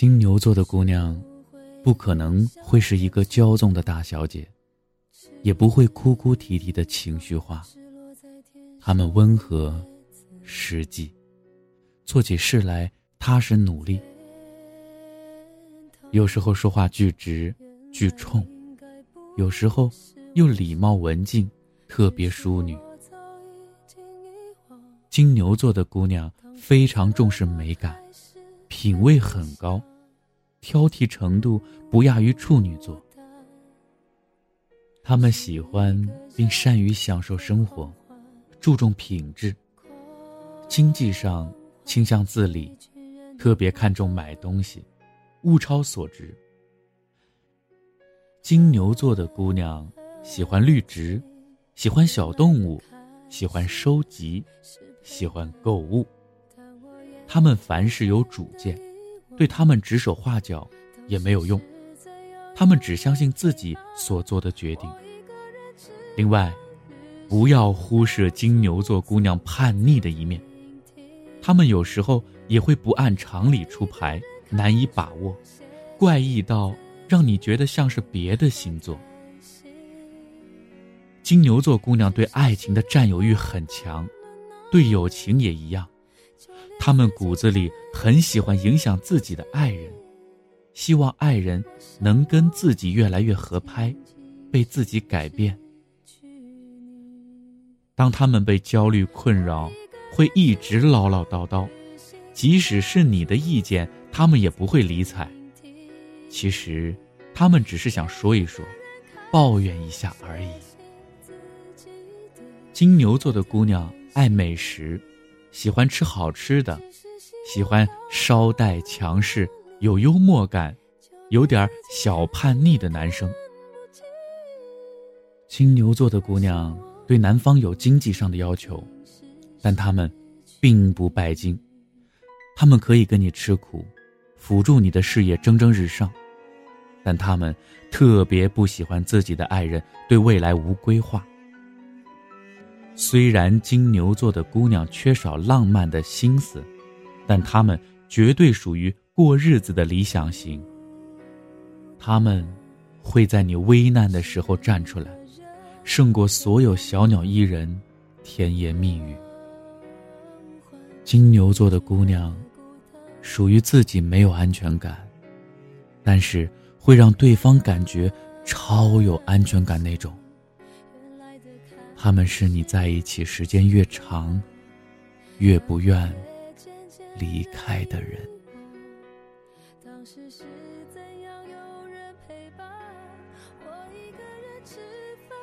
金牛座的姑娘，不可能会是一个骄纵的大小姐，也不会哭哭啼啼的情绪化。她们温和、实际，做起事来踏实努力。有时候说话巨直、巨冲，有时候又礼貌文静，特别淑女。金牛座的姑娘非常重视美感，品味很高，挑剔程度不亚于处女座。他们喜欢并善于享受生活，注重品质。经济上倾向自理，特别看重买东西，物超所值。金牛座的姑娘喜欢绿植，喜欢小动物，喜欢收集。喜欢购物，他们凡事有主见，对他们指手画脚也没有用，他们只相信自己所做的决定。另外，不要忽视金牛座姑娘叛逆的一面，他们有时候也会不按常理出牌，难以把握，怪异到让你觉得像是别的星座。金牛座姑娘对爱情的占有欲很强。对友情也一样，他们骨子里很喜欢影响自己的爱人，希望爱人能跟自己越来越合拍，被自己改变。当他们被焦虑困扰，会一直唠唠叨叨，即使是你的意见，他们也不会理睬。其实，他们只是想说一说，抱怨一下而已。金牛座的姑娘。爱美食，喜欢吃好吃的，喜欢稍带强势、有幽默感、有点小叛逆的男生。金牛座的姑娘对男方有经济上的要求，但他们并不拜金，他们可以跟你吃苦，辅助你的事业蒸蒸日上，但他们特别不喜欢自己的爱人对未来无规划。虽然金牛座的姑娘缺少浪漫的心思，但她们绝对属于过日子的理想型。他们会在你危难的时候站出来，胜过所有小鸟依人、甜言蜜语。金牛座的姑娘属于自己没有安全感，但是会让对方感觉超有安全感那种。他们是你在一起时间越长，越不愿离开的人。当时是怎样有人陪伴？我一个人吃饭、